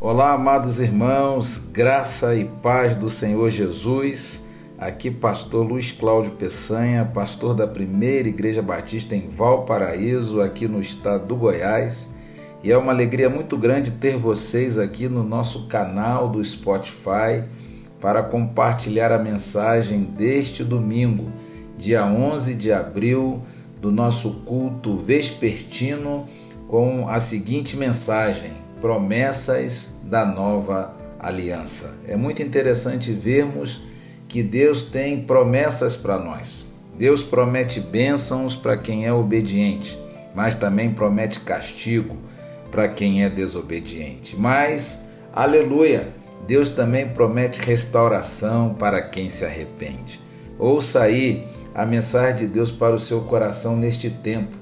Olá, amados irmãos, graça e paz do Senhor Jesus. Aqui, pastor Luiz Cláudio Peçanha, pastor da primeira Igreja Batista em Valparaíso, aqui no estado do Goiás. E é uma alegria muito grande ter vocês aqui no nosso canal do Spotify para compartilhar a mensagem deste domingo, dia 11 de abril, do nosso culto vespertino, com a seguinte mensagem promessas da nova aliança. É muito interessante vermos que Deus tem promessas para nós. Deus promete bênçãos para quem é obediente, mas também promete castigo para quem é desobediente. Mas, aleluia, Deus também promete restauração para quem se arrepende. Ouça aí a mensagem de Deus para o seu coração neste tempo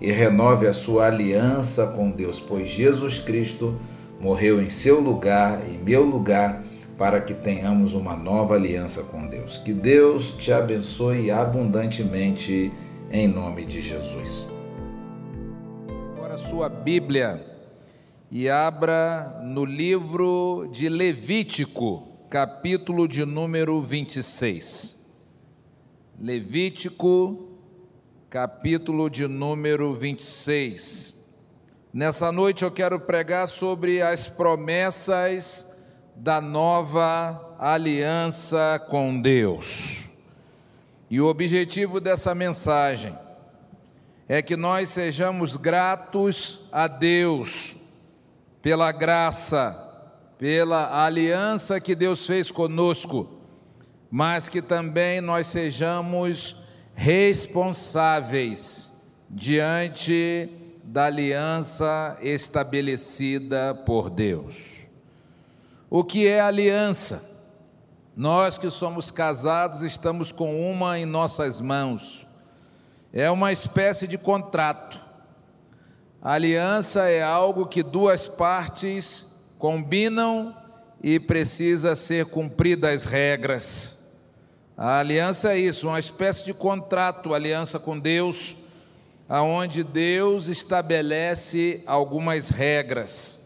e renove a sua aliança com Deus, pois Jesus Cristo morreu em seu lugar, em meu lugar, para que tenhamos uma nova aliança com Deus. Que Deus te abençoe abundantemente em nome de Jesus. Agora sua Bíblia e abra no livro de Levítico, capítulo de número 26. Levítico capítulo de número 26. Nessa noite eu quero pregar sobre as promessas da nova aliança com Deus. E o objetivo dessa mensagem é que nós sejamos gratos a Deus pela graça, pela aliança que Deus fez conosco, mas que também nós sejamos responsáveis diante da aliança estabelecida por Deus. O que é aliança? Nós que somos casados estamos com uma em nossas mãos. É uma espécie de contrato. A aliança é algo que duas partes combinam e precisa ser cumpridas as regras. A aliança é isso, uma espécie de contrato, aliança com Deus, aonde Deus estabelece algumas regras.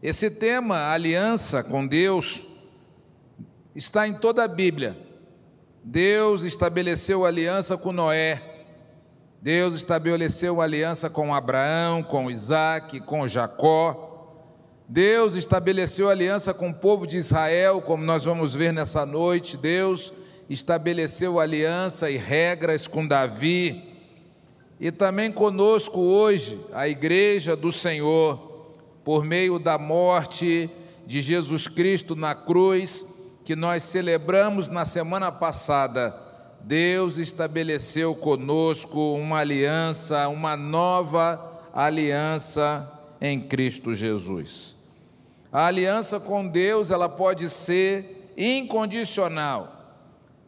Esse tema, aliança com Deus, está em toda a Bíblia. Deus estabeleceu aliança com Noé. Deus estabeleceu aliança com Abraão, com Isaac, com Jacó. Deus estabeleceu aliança com o povo de Israel, como nós vamos ver nessa noite. Deus estabeleceu aliança e regras com Davi. E também conosco hoje, a Igreja do Senhor, por meio da morte de Jesus Cristo na cruz, que nós celebramos na semana passada. Deus estabeleceu conosco uma aliança, uma nova aliança em Cristo Jesus. A aliança com Deus, ela pode ser incondicional,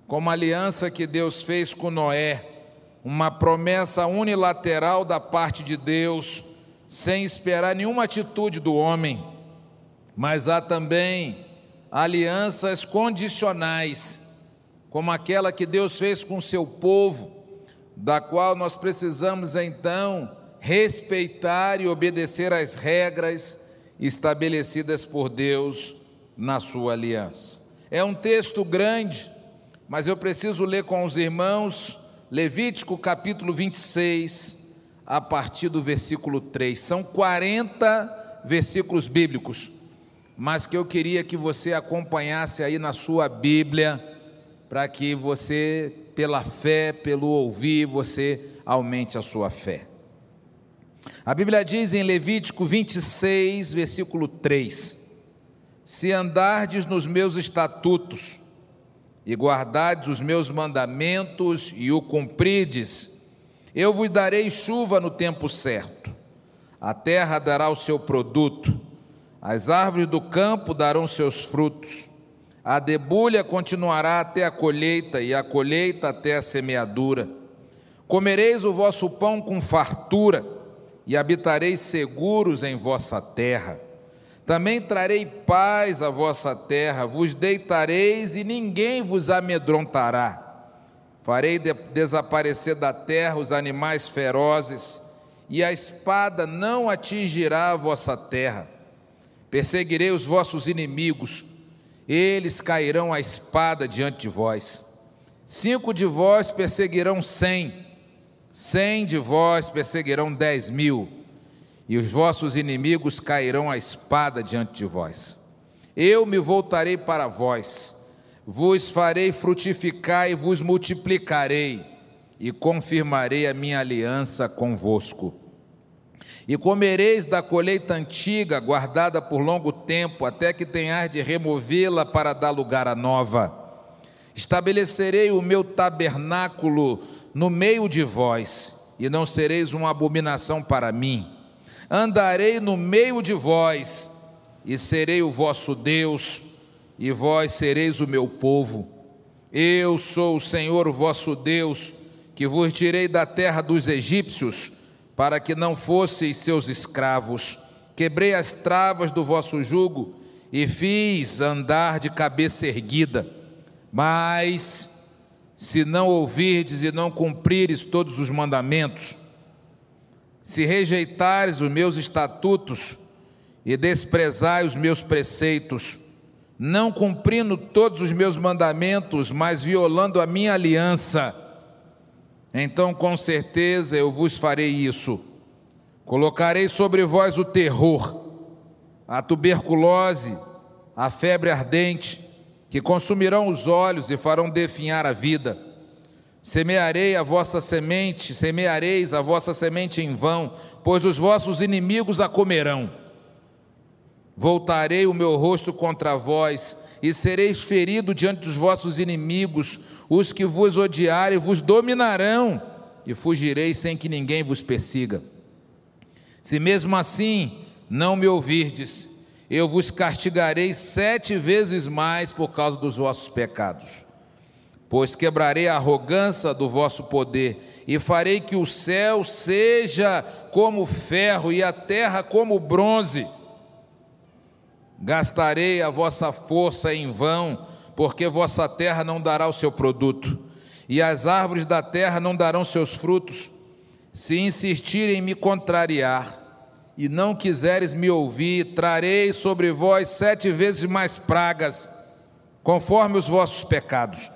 como a aliança que Deus fez com Noé, uma promessa unilateral da parte de Deus, sem esperar nenhuma atitude do homem. Mas há também alianças condicionais, como aquela que Deus fez com seu povo, da qual nós precisamos então respeitar e obedecer às regras estabelecidas por Deus na sua aliança. É um texto grande, mas eu preciso ler com os irmãos Levítico capítulo 26, a partir do versículo 3. São 40 versículos bíblicos, mas que eu queria que você acompanhasse aí na sua Bíblia, para que você, pela fé, pelo ouvir, você aumente a sua fé. A Bíblia diz em Levítico 26, versículo 3: Se andardes nos meus estatutos e guardardes os meus mandamentos e o cumprides, eu vos darei chuva no tempo certo, a terra dará o seu produto, as árvores do campo darão seus frutos, a debulha continuará até a colheita e a colheita até a semeadura. Comereis o vosso pão com fartura e habitareis seguros em vossa terra. Também trarei paz à vossa terra, vos deitareis e ninguém vos amedrontará. Farei de desaparecer da terra os animais ferozes, e a espada não atingirá a vossa terra. perseguirei os vossos inimigos, eles cairão a espada diante de vós. Cinco de vós perseguirão cem, cem de vós perseguirão dez mil, e os vossos inimigos cairão a espada diante de vós. Eu me voltarei para vós, vos farei frutificar e vos multiplicarei, e confirmarei a minha aliança convosco. E comereis da colheita antiga, guardada por longo tempo, até que tenhais de removê-la para dar lugar à nova. Estabelecerei o meu tabernáculo no meio de vós, e não sereis uma abominação para mim. Andarei no meio de vós, e serei o vosso Deus, e vós sereis o meu povo. Eu sou o Senhor, o vosso Deus, que vos tirei da terra dos egípcios, para que não fosseis seus escravos. Quebrei as travas do vosso jugo e fiz andar de cabeça erguida. Mas, se não ouvirdes e não cumprires todos os mandamentos, se rejeitares os meus estatutos e desprezai os meus preceitos, não cumprindo todos os meus mandamentos, mas violando a minha aliança, então com certeza eu vos farei isso. Colocarei sobre vós o terror, a tuberculose, a febre ardente, que consumirão os olhos e farão definhar a vida. Semearei a vossa semente, semeareis a vossa semente em vão, pois os vossos inimigos a comerão. Voltarei o meu rosto contra vós, e sereis ferido diante dos vossos inimigos, os que vos odiarem vos dominarão, e fugireis sem que ninguém vos persiga. Se mesmo assim não me ouvirdes, eu vos castigarei sete vezes mais por causa dos vossos pecados. Pois quebrarei a arrogância do vosso poder e farei que o céu seja como ferro e a terra como bronze. Gastarei a vossa força em vão porque vossa terra não dará o seu produto, e as árvores da terra não darão seus frutos, se insistirem em me contrariar, e não quiseres me ouvir, trarei sobre vós sete vezes mais pragas, conforme os vossos pecados.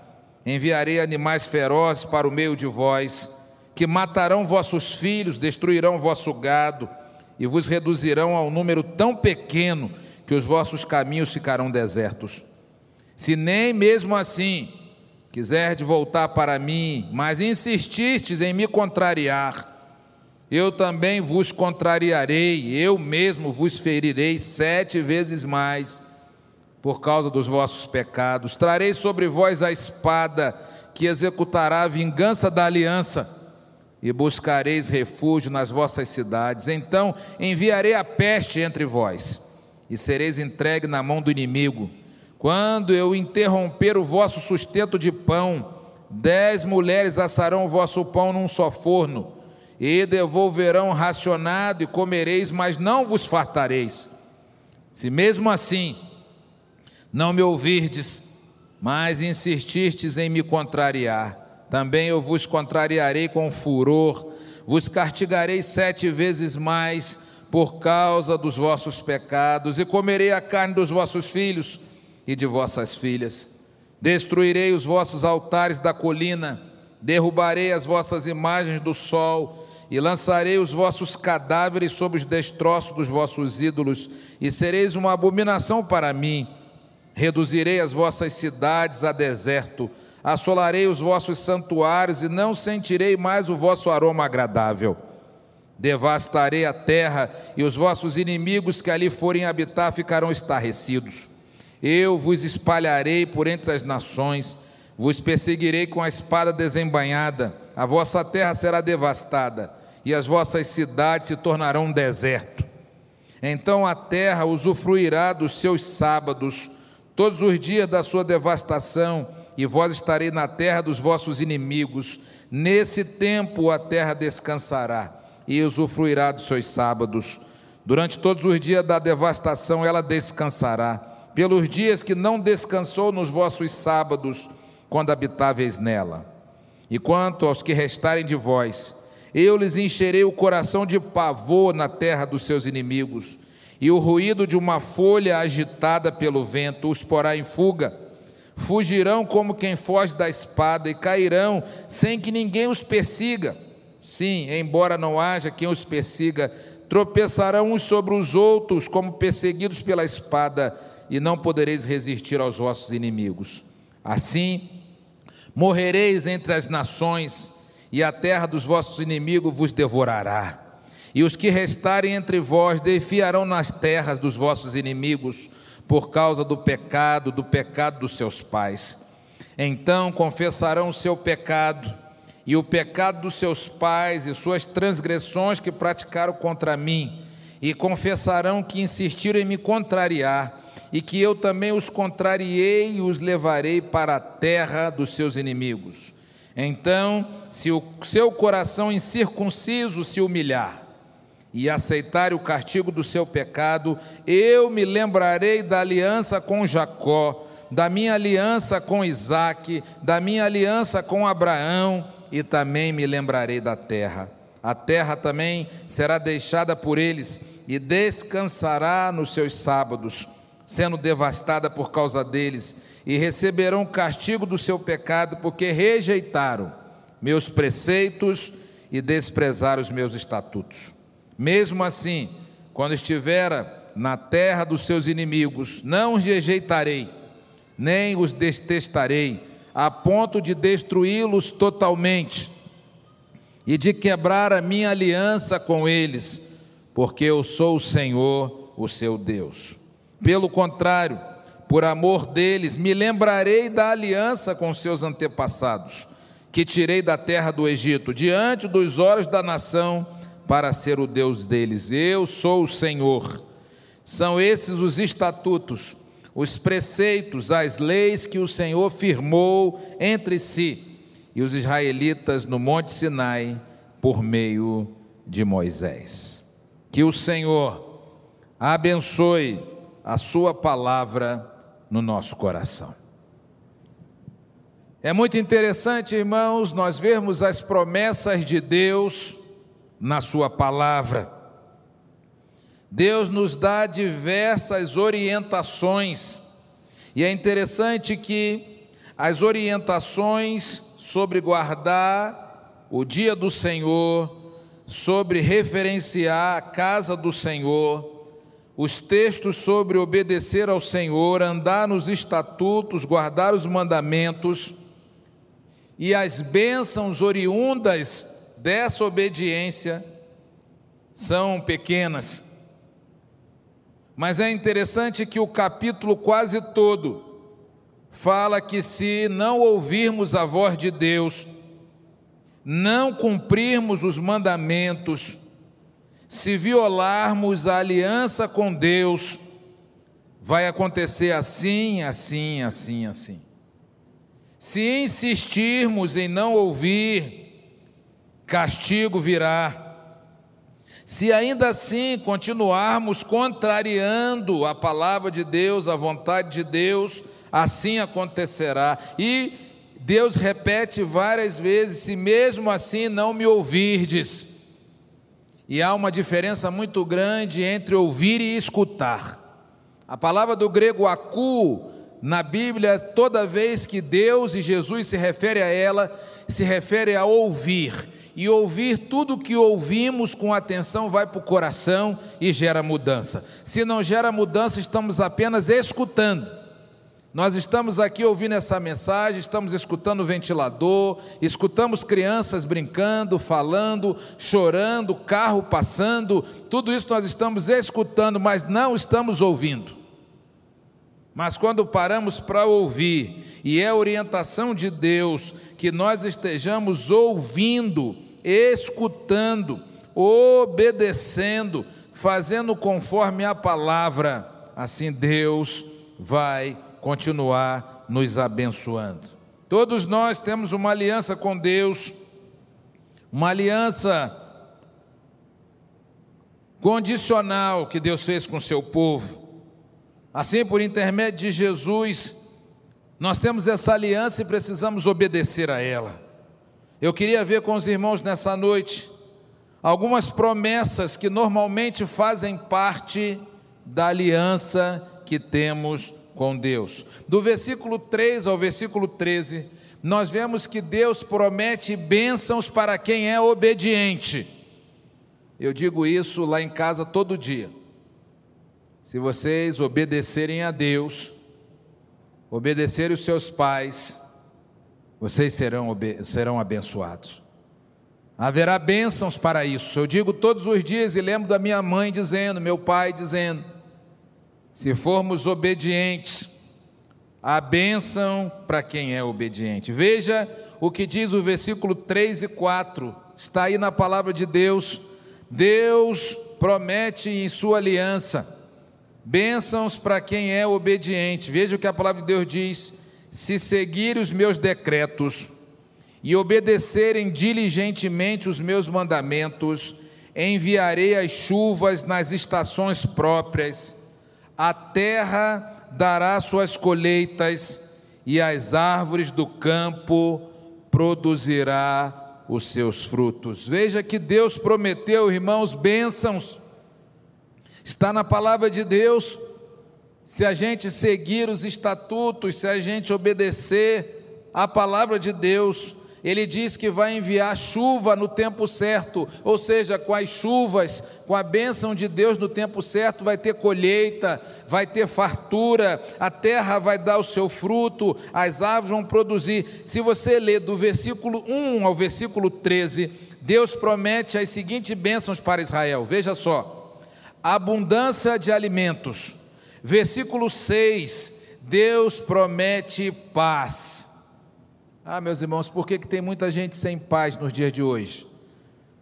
Enviarei animais ferozes para o meio de vós, que matarão vossos filhos, destruirão vosso gado, e vos reduzirão ao número tão pequeno que os vossos caminhos ficarão desertos. Se nem mesmo assim quiserdes voltar para mim, mas insististes em me contrariar, eu também vos contrariarei, eu mesmo vos ferirei sete vezes mais por causa dos vossos pecados. Trarei sobre vós a espada que executará a vingança da aliança e buscareis refúgio nas vossas cidades. Então enviarei a peste entre vós e sereis entregue na mão do inimigo quando eu interromper o vosso sustento de pão, dez mulheres assarão o vosso pão num só forno, e devolverão racionado, e comereis, mas não vos fartareis. Se mesmo assim não me ouvirdes, mas insististes em me contrariar, também eu vos contrariarei com furor, vos castigarei sete vezes mais por causa dos vossos pecados, e comerei a carne dos vossos filhos e de vossas filhas. Destruirei os vossos altares da colina, derrubarei as vossas imagens do sol, e lançarei os vossos cadáveres sobre os destroços dos vossos ídolos, e sereis uma abominação para mim. Reduzirei as vossas cidades a deserto, assolarei os vossos santuários, e não sentirei mais o vosso aroma agradável. Devastarei a terra, e os vossos inimigos que ali forem habitar ficarão estarrecidos. Eu vos espalharei por entre as nações, vos perseguirei com a espada desembainhada, a vossa terra será devastada, e as vossas cidades se tornarão um deserto. Então a terra usufruirá dos seus sábados, todos os dias da sua devastação, e vós estarei na terra dos vossos inimigos. Nesse tempo a terra descansará e usufruirá dos seus sábados. Durante todos os dias da devastação ela descansará pelos dias que não descansou nos vossos sábados, quando habitáveis nela. E quanto aos que restarem de vós, eu lhes encherei o coração de pavor na terra dos seus inimigos, e o ruído de uma folha agitada pelo vento os porá em fuga. Fugirão como quem foge da espada e cairão sem que ninguém os persiga. Sim, embora não haja quem os persiga, tropeçarão uns sobre os outros como perseguidos pela espada, e não podereis resistir aos vossos inimigos. Assim, morrereis entre as nações, e a terra dos vossos inimigos vos devorará. E os que restarem entre vós defiarão nas terras dos vossos inimigos, por causa do pecado, do pecado dos seus pais. Então confessarão o seu pecado, e o pecado dos seus pais, e suas transgressões que praticaram contra mim, e confessarão que insistiram em me contrariar, e que eu também os contrariei e os levarei para a terra dos seus inimigos. Então, se o seu coração incircunciso se humilhar, e aceitar o castigo do seu pecado, eu me lembrarei da aliança com Jacó, da minha aliança com Isaque, da minha aliança com Abraão, e também me lembrarei da terra. A terra também será deixada por eles e descansará nos seus sábados, sendo devastada por causa deles, e receberão castigo do seu pecado, porque rejeitaram meus preceitos e desprezaram os meus estatutos. Mesmo assim, quando estiver na terra dos seus inimigos, não os rejeitarei, nem os detestarei, a ponto de destruí-los totalmente e de quebrar a minha aliança com eles, porque eu sou o Senhor, o seu Deus. Pelo contrário, por amor deles, me lembrarei da aliança com seus antepassados, que tirei da terra do Egito, diante dos olhos da nação para ser o Deus deles. Eu sou o Senhor. São esses os estatutos, os preceitos, as leis que o Senhor firmou entre si e os israelitas no Monte Sinai por meio de Moisés. Que o Senhor abençoe a Sua palavra no nosso coração. É muito interessante, irmãos, nós vermos as promessas de Deus na Sua palavra. Deus nos dá diversas orientações, e é interessante que as orientações sobre guardar o dia do Senhor, sobre referenciar a casa do Senhor, os textos sobre obedecer ao Senhor, andar nos estatutos, guardar os mandamentos e as bênçãos oriundas dessa obediência são pequenas. Mas é interessante que o capítulo quase todo fala que se não ouvirmos a voz de Deus, não cumprirmos os mandamentos, se violarmos a aliança com Deus, vai acontecer assim, assim, assim, assim. Se insistirmos em não ouvir, castigo virá. Se ainda assim continuarmos contrariando a palavra de Deus, a vontade de Deus, assim acontecerá. E Deus repete várias vezes: se mesmo assim não me ouvirdes. E há uma diferença muito grande entre ouvir e escutar. A palavra do grego acu, na Bíblia, toda vez que Deus e Jesus se refere a ela, se refere a ouvir e ouvir tudo que ouvimos com atenção vai para o coração e gera mudança. Se não gera mudança, estamos apenas escutando. Nós estamos aqui ouvindo essa mensagem, estamos escutando o ventilador, escutamos crianças brincando, falando, chorando, carro passando, tudo isso nós estamos escutando, mas não estamos ouvindo. Mas quando paramos para ouvir, e é orientação de Deus que nós estejamos ouvindo, escutando, obedecendo, fazendo conforme a palavra, assim Deus vai continuar nos abençoando. Todos nós temos uma aliança com Deus, uma aliança condicional que Deus fez com seu povo. Assim, por intermédio de Jesus, nós temos essa aliança e precisamos obedecer a ela. Eu queria ver com os irmãos nessa noite algumas promessas que normalmente fazem parte da aliança que temos com Deus. Do versículo 3 ao versículo 13, nós vemos que Deus promete bênçãos para quem é obediente. Eu digo isso lá em casa todo dia. Se vocês obedecerem a Deus, obedecerem os seus pais, vocês serão, serão abençoados. Haverá bênçãos para isso. Eu digo todos os dias e lembro da minha mãe dizendo, meu pai dizendo: se formos obedientes, a bênção para quem é obediente. Veja o que diz o versículo 3 e 4, está aí na palavra de Deus. Deus promete em sua aliança bênçãos para quem é obediente. Veja o que a palavra de Deus diz: se seguir os meus decretos e obedecerem diligentemente os meus mandamentos, enviarei as chuvas nas estações próprias, a terra dará suas colheitas e as árvores do campo produzirá os seus frutos. Veja que Deus prometeu, irmãos, bênçãos. Está na palavra de Deus. Se a gente seguir os estatutos, se a gente obedecer a palavra de Deus, ele diz que vai enviar chuva no tempo certo, ou seja, com as chuvas, com a bênção de Deus no tempo certo, vai ter colheita, vai ter fartura, a terra vai dar o seu fruto, as árvores vão produzir. Se você ler do versículo 1 ao versículo 13, Deus promete as seguintes bênçãos para Israel, veja só: abundância de alimentos. Versículo 6, Deus promete paz. Ah, meus irmãos, por que, que tem muita gente sem paz nos dias de hoje?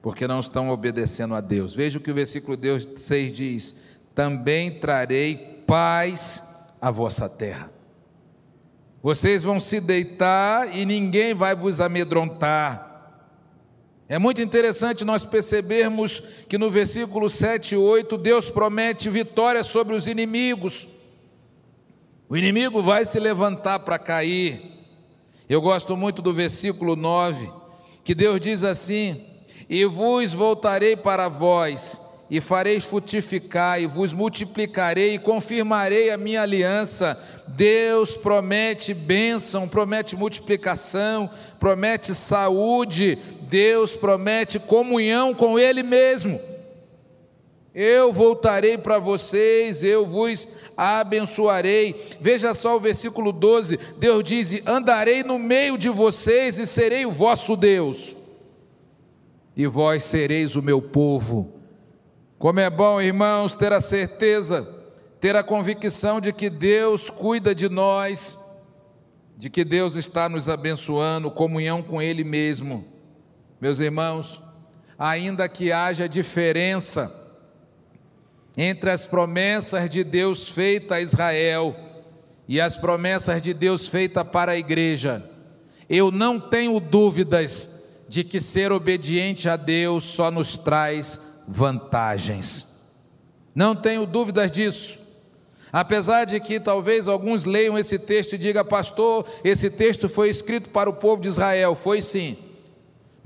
Porque não estão obedecendo a Deus. Veja o que o versículo 6 diz: Também trarei paz à vossa terra. Vocês vão se deitar e ninguém vai vos amedrontar. É muito interessante nós percebermos que no versículo 7 e 8 Deus promete vitória sobre os inimigos. O inimigo vai se levantar para cair, eu gosto muito do versículo 9, que Deus diz assim: E vos voltarei para vós, e fareis frutificar, e vos multiplicarei, e confirmarei a minha aliança. Deus promete bênção, promete multiplicação, promete saúde, Deus promete comunhão com Ele mesmo. Eu voltarei para vocês, eu vos abençoarei. Veja só o versículo 12: Deus diz: Andarei no meio de vocês e serei o vosso Deus, e vós sereis o meu povo. Como é bom, irmãos, ter a certeza, ter a convicção de que Deus cuida de nós, de que Deus está nos abençoando, comunhão com Ele mesmo. Meus irmãos, ainda que haja diferença, entre as promessas de Deus feitas a Israel e as promessas de Deus feitas para a igreja, eu não tenho dúvidas de que ser obediente a Deus só nos traz vantagens. Não tenho dúvidas disso. Apesar de que talvez alguns leiam esse texto e digam, pastor, esse texto foi escrito para o povo de Israel. Foi sim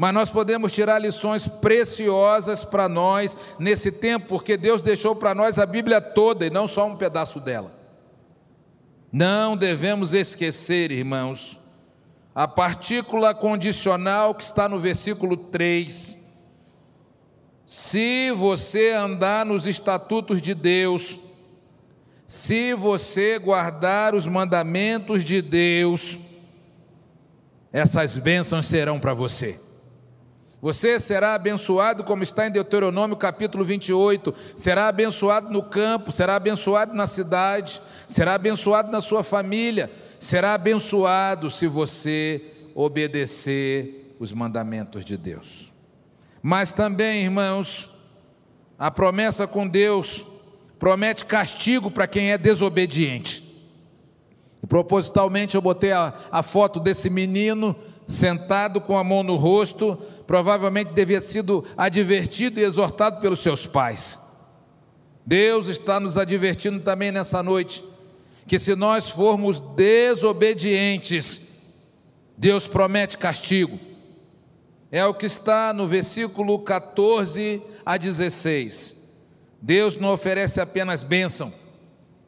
mas nós podemos tirar lições preciosas para nós nesse tempo, porque Deus deixou para nós a Bíblia toda e não só um pedaço dela. Não devemos esquecer, irmãos, a partícula condicional que está no versículo 3. Se você andar nos estatutos de Deus, se você guardar os mandamentos de Deus, essas bênçãos serão para você. Você será abençoado, como está em Deuteronômio capítulo 28, será abençoado no campo, será abençoado na cidade, será abençoado na sua família, será abençoado se você obedecer os mandamentos de Deus. Mas também, irmãos, a promessa com Deus promete castigo para quem é desobediente. E propositalmente eu botei a, a foto desse menino sentado com a mão no rosto, provavelmente devia sido advertido e exortado pelos seus pais. Deus está nos advertindo também nessa noite que se nós formos desobedientes, Deus promete castigo. É o que está no versículo 14 a 16. Deus não oferece apenas bênção,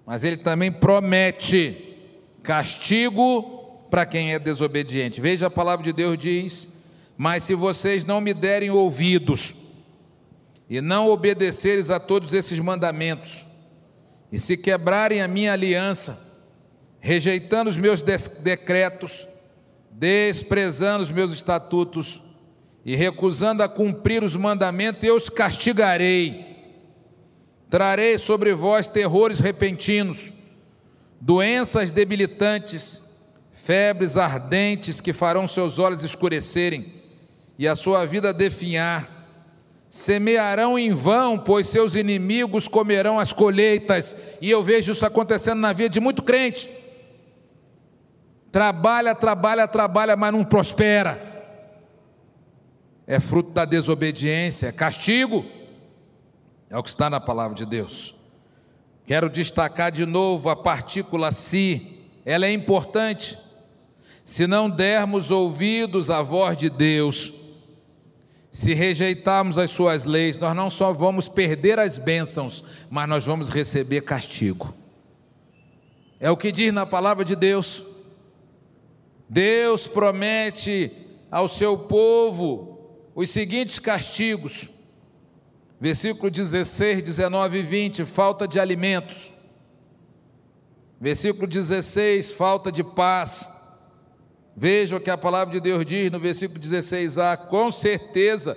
mas ele também promete castigo para quem é desobediente. Veja a palavra de Deus diz: "Mas se vocês não me derem ouvidos e não obedeceres a todos esses mandamentos, e se quebrarem a minha aliança, rejeitando os meus decretos, desprezando os meus estatutos e recusando a cumprir os mandamentos, eu os castigarei. Trarei sobre vós terrores repentinos, doenças debilitantes, febres ardentes que farão seus olhos escurecerem e a sua vida definhar. Semearão em vão, pois seus inimigos comerão as colheitas, e eu vejo isso acontecendo na vida de muito crente Trabalha, trabalha, trabalha, mas não prospera. É fruto da desobediência, é castigo. É o que está na palavra de Deus. Quero destacar de novo a partícula si, ela é importante. Se não dermos ouvidos à voz de Deus, se rejeitarmos as suas leis, nós não só vamos perder as bênçãos, mas nós vamos receber castigo. É o que diz na palavra de Deus. Deus promete ao seu povo os seguintes castigos. Versículo 16, 19 e 20, falta de alimentos. Versículo 16, falta de paz. Veja o que a palavra de Deus diz no versículo 16a: Com certeza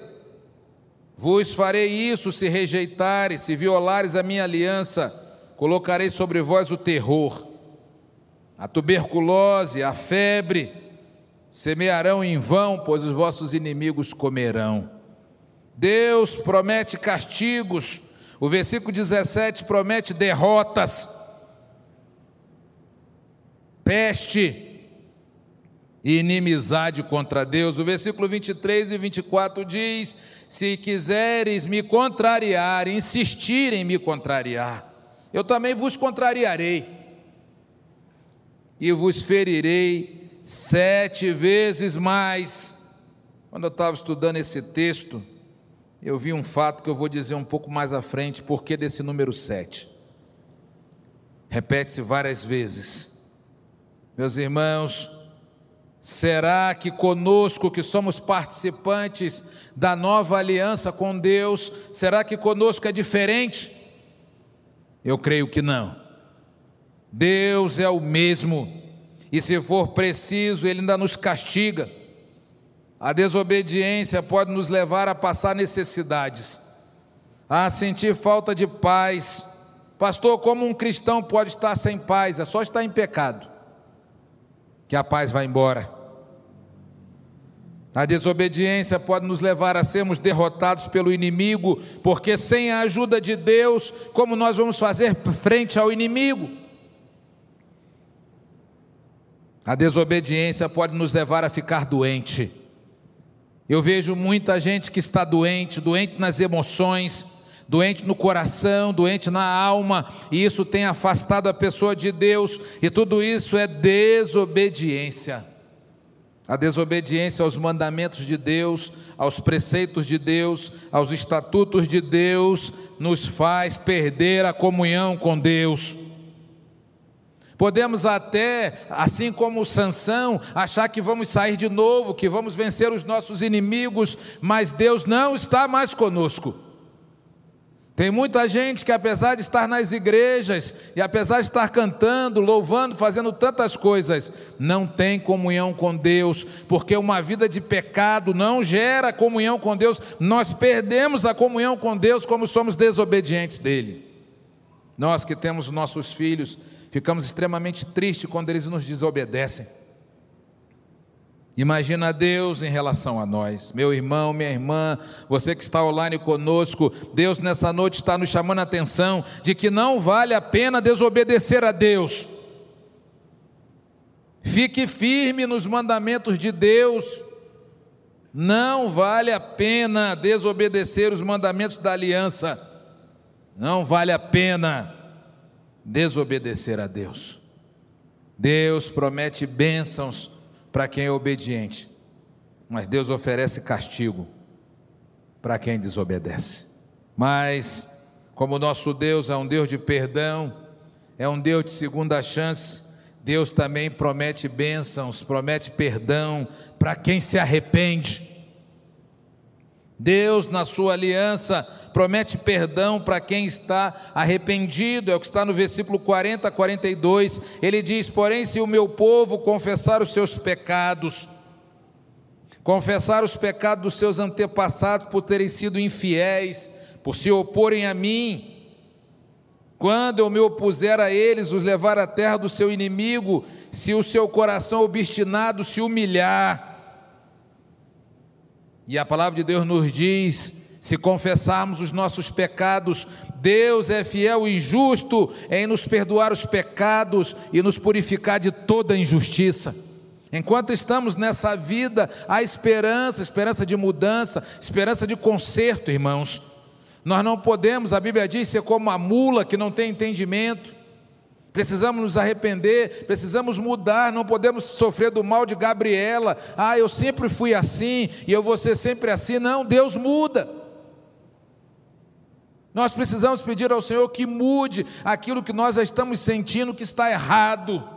vos farei isso se rejeitares, se violares a minha aliança, colocarei sobre vós o terror. A tuberculose, a febre, semearão em vão, pois os vossos inimigos comerão. Deus promete castigos, o versículo 17 promete derrotas, peste inimizade contra Deus. O versículo 23 e 24 diz: Se quiseres me contrariar, insistir em me contrariar, eu também vos contrariarei e vos ferirei sete vezes mais. Quando eu estava estudando esse texto, eu vi um fato que eu vou dizer um pouco mais à frente, porque desse número sete. Repete-se várias vezes. Meus irmãos, será que conosco que somos participantes da nova aliança com Deus, será que conosco é diferente? Eu creio que não. Deus é o mesmo, e se for preciso, Ele ainda nos castiga. A desobediência pode nos levar a passar necessidades, a sentir falta de paz. Pastor, como um cristão pode estar sem paz? É só estar em pecado, que a paz vai embora. A desobediência pode nos levar a sermos derrotados pelo inimigo, porque sem a ajuda de Deus, como nós vamos fazer frente ao inimigo? A desobediência pode nos levar a ficar doente. Eu vejo muita gente que está doente, doente nas emoções, doente no coração, doente na alma, e isso tem afastado a pessoa de Deus, e tudo isso é desobediência. A desobediência aos mandamentos de Deus, aos preceitos de Deus, aos estatutos de Deus, nos faz perder a comunhão com Deus. Podemos até, assim como Sansão, achar que vamos sair de novo, que vamos vencer os nossos inimigos, mas Deus não está mais conosco. Tem muita gente que, apesar de estar nas igrejas e apesar de estar cantando, louvando, fazendo tantas coisas, não tem comunhão com Deus, porque uma vida de pecado não gera comunhão com Deus. Nós perdemos a comunhão com Deus como somos desobedientes dele. Nós que temos nossos filhos Ficamos extremamente tristes quando eles nos desobedecem. Imagina Deus em relação a nós, meu irmão, minha irmã, você que está online conosco, Deus nessa noite está nos chamando a atenção de que não vale a pena desobedecer a Deus. Fique firme nos mandamentos de Deus. Não vale a pena desobedecer os mandamentos da aliança. Não vale a pena desobedecer a Deus. Deus promete bênçãos para quem é obediente, mas Deus oferece castigo para quem desobedece. Mas, como nosso Deus é um Deus de perdão, é um Deus de segunda chance. Deus também promete bênçãos, promete perdão para quem se arrepende. Deus, na sua aliança, promete perdão para quem está arrependido, é o que está no versículo 40 a 42. Ele diz: Porém, se o meu povo confessar os seus pecados, confessar os pecados dos seus antepassados por terem sido infiéis, por se oporem a mim, quando eu me opuser a eles, os levar à terra do seu inimigo, se o seu coração obstinado se humilhar, e a palavra de Deus nos diz: se confessarmos os nossos pecados, Deus é fiel e justo em nos perdoar os pecados e nos purificar de toda injustiça. Enquanto estamos nessa vida, há esperança, esperança de mudança, esperança de conserto, irmãos. Nós não podemos, a Bíblia diz, ser como a mula que não tem entendimento. Precisamos nos arrepender, precisamos mudar, não podemos sofrer do mal de Gabriela. Ah, eu sempre fui assim e eu vou ser sempre assim. Não, Deus muda. Nós precisamos pedir ao Senhor que mude aquilo que nós estamos sentindo que está errado,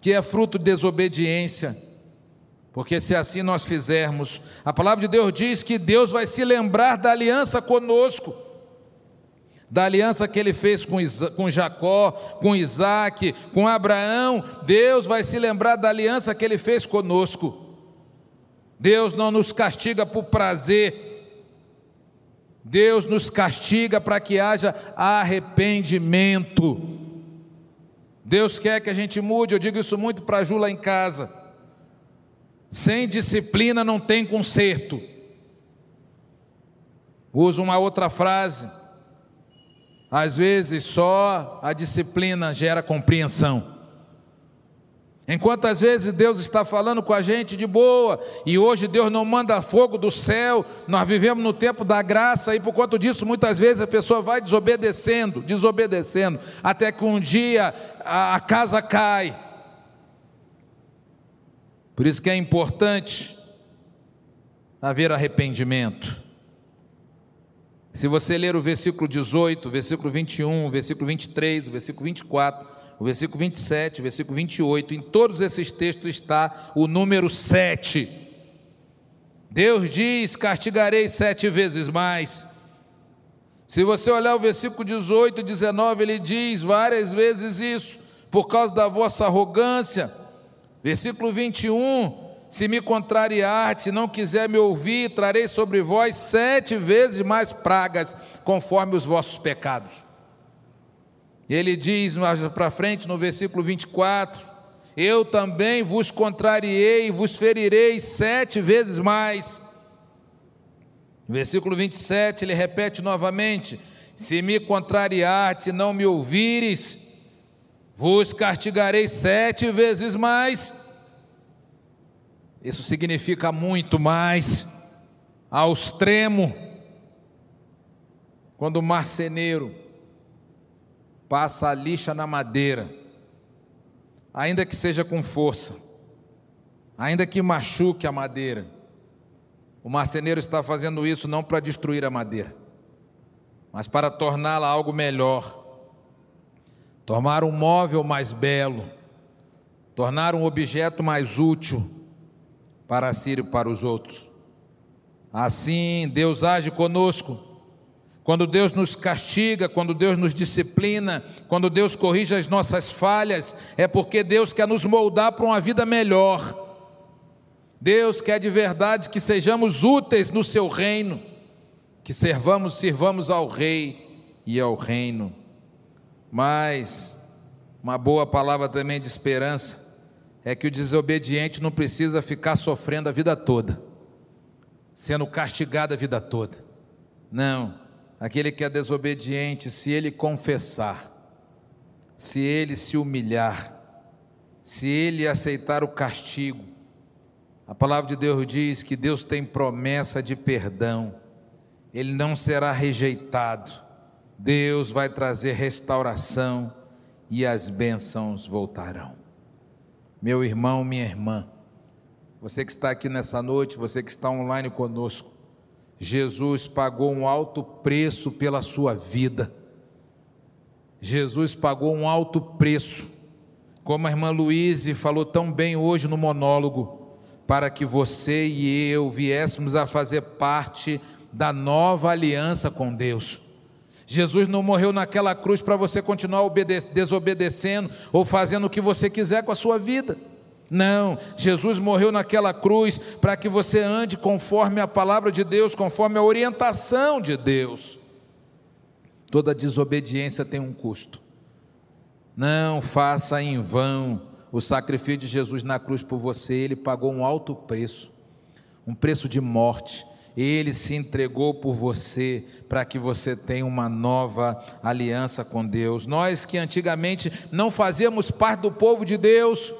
que é fruto de desobediência. Porque se assim nós fizermos, a palavra de Deus diz que Deus vai se lembrar da aliança conosco da aliança que ele fez com, com Jacó, com Isaac, com Abraão, Deus vai se lembrar da aliança que ele fez conosco. Deus não nos castiga por prazer, Deus nos castiga para que haja arrependimento. Deus quer que a gente mude, eu digo isso muito para a Ju lá em casa. Sem disciplina não tem conserto. Uso uma outra frase às vezes só a disciplina gera compreensão. Enquanto às vezes Deus está falando com a gente de boa, e hoje Deus não manda fogo do céu, nós vivemos no tempo da graça, e por conta disso, muitas vezes a pessoa vai desobedecendo, desobedecendo, até que um dia a, casa cai. Por isso que é importante haver arrependimento. Se você ler o versículo 18, o versículo 21, o versículo 23, o versículo 24, o versículo 27, o versículo 28, em todos esses textos está o número 7. Deus diz: castigarei sete vezes mais. Se você olhar o versículo 18 e 19, ele diz várias vezes isso, por causa da vossa arrogância. Versículo 21, se me contrariar, se não quiser me ouvir, trarei sobre vós sete vezes mais pragas, conforme os vossos pecados. Ele diz mais para frente no versículo 24: Eu também vos contrariei, vos ferirei sete vezes mais. No versículo 27 ele repete novamente: Se me contrariar, se não me ouvires, vos castigarei sete vezes mais. Isso significa muito mais ao extremo. Quando o marceneiro passa a lixa na madeira, ainda que seja com força, ainda que machuque a madeira, o marceneiro está fazendo isso não para destruir a madeira, mas para torná-la algo melhor, tornar um móvel mais belo, tornar um objeto mais útil para si e para os outros. Assim, Deus age conosco. Quando Deus nos castiga, quando Deus nos disciplina, quando Deus corrige as nossas falhas, é porque Deus quer nos moldar para uma vida melhor. Deus quer de verdade que sejamos úteis no seu reino, que servamos, sirvamos ao rei e ao reino. Mas uma boa palavra também de esperança é que o desobediente não precisa ficar sofrendo a vida toda, sendo castigado a vida toda. Não, aquele que é desobediente, se ele confessar, se ele se humilhar, se ele aceitar o castigo, a palavra de Deus diz que Deus tem promessa de perdão, ele não será rejeitado, Deus vai trazer restauração e as bênçãos voltarão meu irmão, minha irmã, você que está aqui nessa noite, você que está online conosco, Jesus pagou um alto preço pela sua vida. Jesus pagou um alto preço, como a irmã Luíse falou tão bem hoje no monólogo, para que você e eu viéssemos a fazer parte da nova aliança com Deus. Jesus não morreu naquela cruz para você continuar desobedecendo ou fazendo o que você quiser com a sua vida. Não, Jesus morreu naquela cruz para que você ande conforme a palavra de Deus, conforme a orientação de Deus. Toda desobediência tem um custo. Não faça em vão o sacrifício de Jesus na cruz por você, ele pagou um alto preço, um preço de morte. Ele se entregou por você para que você tenha uma nova aliança com Deus. Nós que antigamente não fazíamos parte do povo de Deus,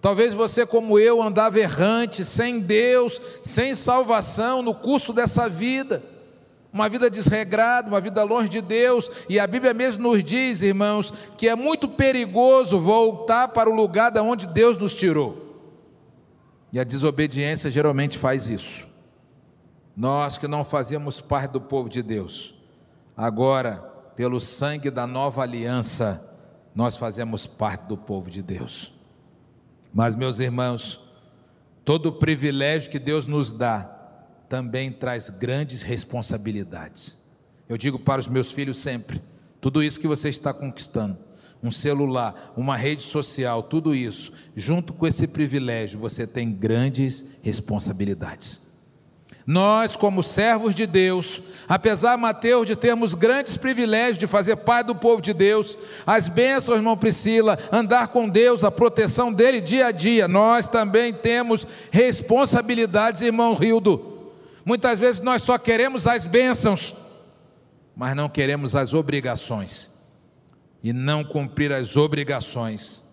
talvez você, como eu, andava errante, sem Deus, sem salvação no curso dessa vida uma vida desregrada, uma vida longe de Deus, e a Bíblia mesmo nos diz, irmãos, que é muito perigoso voltar para o lugar da onde Deus nos tirou. E a desobediência geralmente faz isso. Nós que não fazíamos parte do povo de Deus, agora, pelo sangue da nova aliança, nós fazemos parte do povo de Deus. Mas, meus irmãos, todo o privilégio que Deus nos dá, também traz grandes responsabilidades. Eu digo para os meus filhos sempre: tudo isso que você está conquistando, um celular, uma rede social, tudo isso, junto com esse privilégio, você tem grandes responsabilidades. Nós, como servos de Deus, apesar, Mateus, de termos grandes privilégios de fazer parte do povo de Deus, as bênçãos, irmão Priscila, andar com Deus, a proteção dele dia a dia, nós também temos responsabilidades, irmão Rildo. Muitas vezes nós só queremos as bênçãos, mas não queremos as obrigações. E não cumprir as obrigações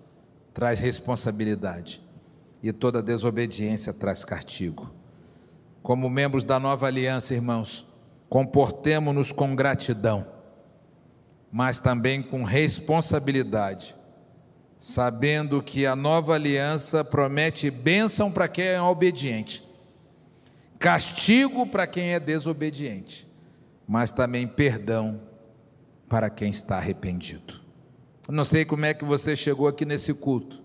traz responsabilidade, e toda desobediência traz castigo. Como membros da nova aliança, irmãos, comportemos-nos com gratidão, mas também com responsabilidade, sabendo que a nova aliança promete bênção para quem é obediente castigo para quem é desobediente, mas também perdão para quem está arrependido. não sei como é que você chegou aqui nesse culto,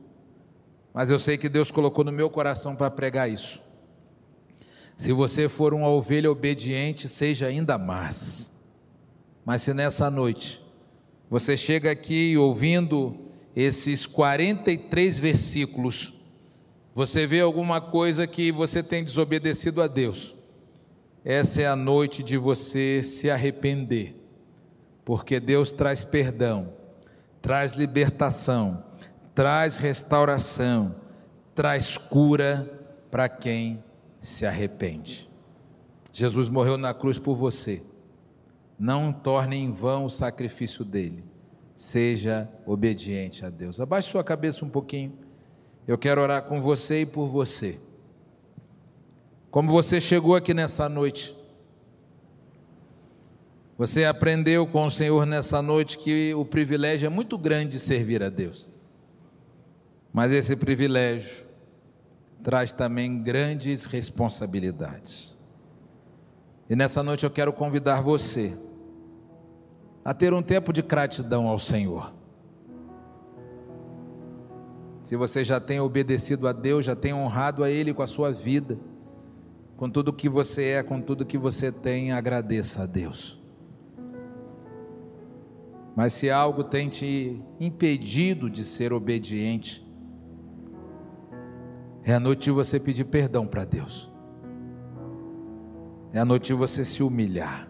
mas eu sei que Deus colocou no meu coração para pregar isso. Se você for uma ovelha obediente, seja ainda mais. Mas se nessa noite você chega aqui ouvindo esses 43 versículos, você vê alguma coisa que você tem desobedecido a Deus, essa é a noite de você se arrepender, porque Deus traz perdão, traz libertação, traz restauração, traz cura para quem se arrepende. Jesus morreu na cruz por você. Não torne em vão o sacrifício dele. Seja obediente a Deus. Abaixe sua cabeça um pouquinho. Eu quero orar com você e por você. Como você chegou aqui nessa noite, você aprendeu com o Senhor nessa noite que o privilégio é muito grande de servir a Deus. Mas esse privilégio traz também grandes responsabilidades. E nessa noite eu quero convidar você a ter um tempo de gratidão ao Senhor se você já tem obedecido a Deus, já tem honrado a Ele com a sua vida, com tudo que você é, com tudo que você tem, agradeça a Deus. Mas se algo tem te impedido de ser obediente, é a noite de você pedir perdão para Deus. É a noite de você se humilhar.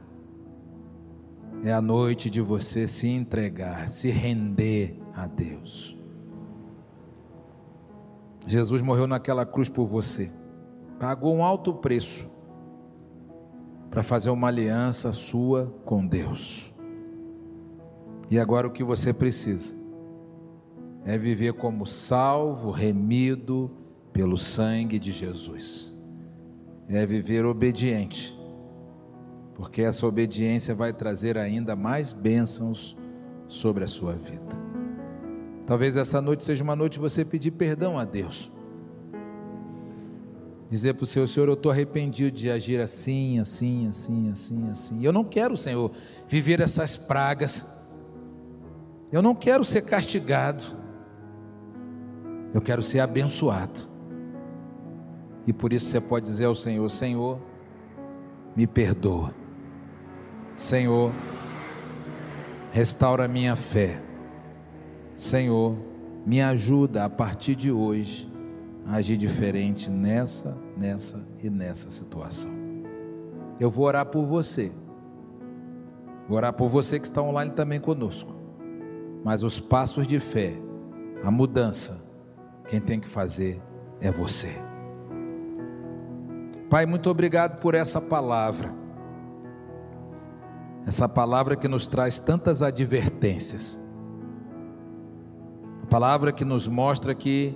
É a noite de você se entregar, se render a Deus. Jesus morreu naquela cruz por você, pagou um alto preço para fazer uma aliança sua com Deus. E agora o que você precisa é viver como salvo, remido pelo sangue de Jesus. É viver obediente, porque essa obediência vai trazer ainda mais bênçãos sobre a sua vida. Talvez essa noite seja uma noite você pedir perdão a Deus. Dizer para o Senhor, Senhor, eu estou arrependido de agir assim, assim, assim, assim, assim. Eu não quero, Senhor, viver essas pragas. Eu não quero ser castigado, eu quero ser abençoado. E por isso você pode dizer ao Senhor: Senhor, me perdoa. Senhor, restaura minha fé. Senhor, me ajuda a partir de hoje a agir diferente nessa, nessa e nessa situação. Eu vou orar por você. Vou orar por você que está online também conosco. Mas os passos de fé, a mudança, quem tem que fazer é você. Pai, muito obrigado por essa palavra. Essa palavra que nos traz tantas advertências. A palavra que nos mostra que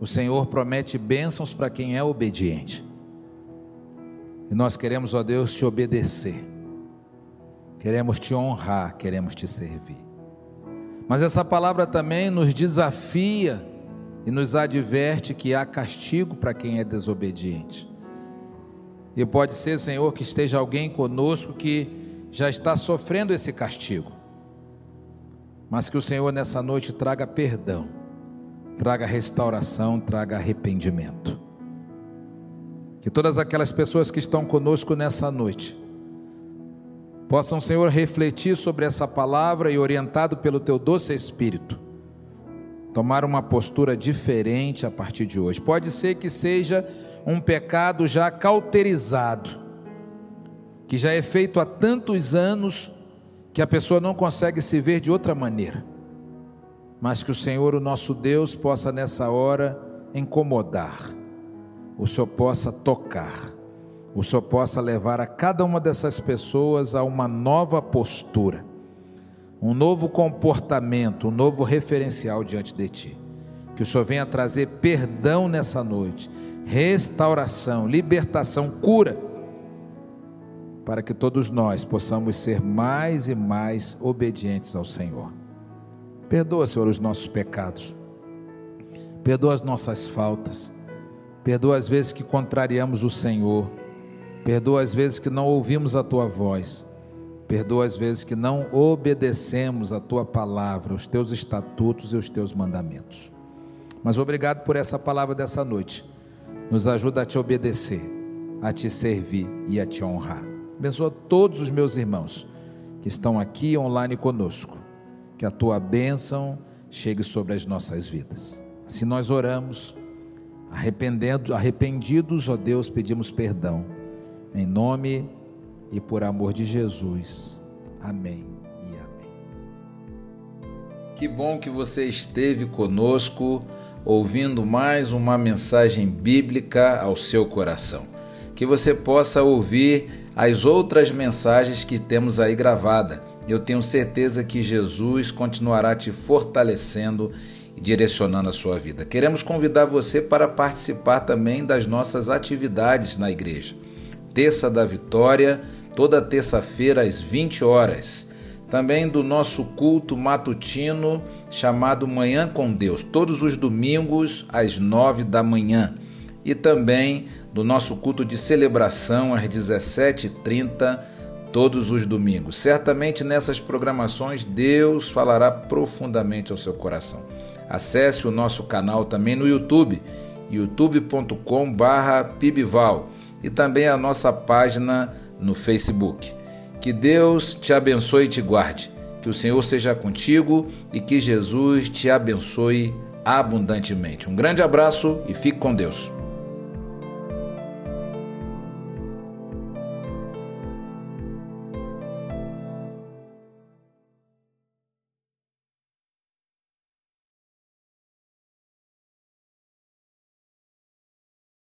o Senhor promete bênçãos para quem é obediente. E nós queremos, ó Deus, te obedecer. Queremos te honrar, queremos te servir. Mas essa palavra também nos desafia e nos adverte que há castigo para quem é desobediente. E pode ser, Senhor, que esteja alguém conosco que já está sofrendo esse castigo. Mas que o Senhor nessa noite traga perdão, traga restauração, traga arrependimento. Que todas aquelas pessoas que estão conosco nessa noite possam, Senhor, refletir sobre essa palavra e, orientado pelo Teu doce Espírito, tomar uma postura diferente a partir de hoje. Pode ser que seja um pecado já cauterizado, que já é feito há tantos anos que a pessoa não consegue se ver de outra maneira. Mas que o Senhor, o nosso Deus, possa nessa hora incomodar, o Senhor possa tocar, o Senhor possa levar a cada uma dessas pessoas a uma nova postura, um novo comportamento, um novo referencial diante de Ti. Que o Senhor venha trazer perdão nessa noite restauração, libertação, cura, para que todos nós possamos ser mais e mais obedientes ao Senhor. Perdoa, Senhor, os nossos pecados, perdoa as nossas faltas, perdoa as vezes que contrariamos o Senhor, perdoa as vezes que não ouvimos a tua voz, perdoa as vezes que não obedecemos a tua palavra, os teus estatutos e os teus mandamentos. Mas obrigado por essa palavra dessa noite nos ajuda a te obedecer, a te servir e a te honrar. Abençoa todos os meus irmãos que estão aqui online conosco. Que a tua bênção chegue sobre as nossas vidas. Se nós oramos, arrependendo, arrependidos, ó Deus, pedimos perdão. Em nome e por amor de Jesus. Amém e amém. Que bom que você esteve conosco ouvindo mais uma mensagem bíblica ao seu coração. Que você possa ouvir as outras mensagens que temos aí gravada. Eu tenho certeza que Jesus continuará te fortalecendo e direcionando a sua vida. Queremos convidar você para participar também das nossas atividades na igreja. Terça da Vitória, toda terça-feira às 20 horas. Também do nosso culto matutino chamado Manhã com Deus, todos os domingos às nove da manhã. E também do nosso culto de celebração às 17h30, todos os domingos. Certamente nessas programações Deus falará profundamente ao seu coração. Acesse o nosso canal também no YouTube, youtube.com/pibval e também a nossa página no Facebook. Que Deus te abençoe e te guarde. Que o Senhor seja contigo e que Jesus te abençoe abundantemente. Um grande abraço e fique com Deus.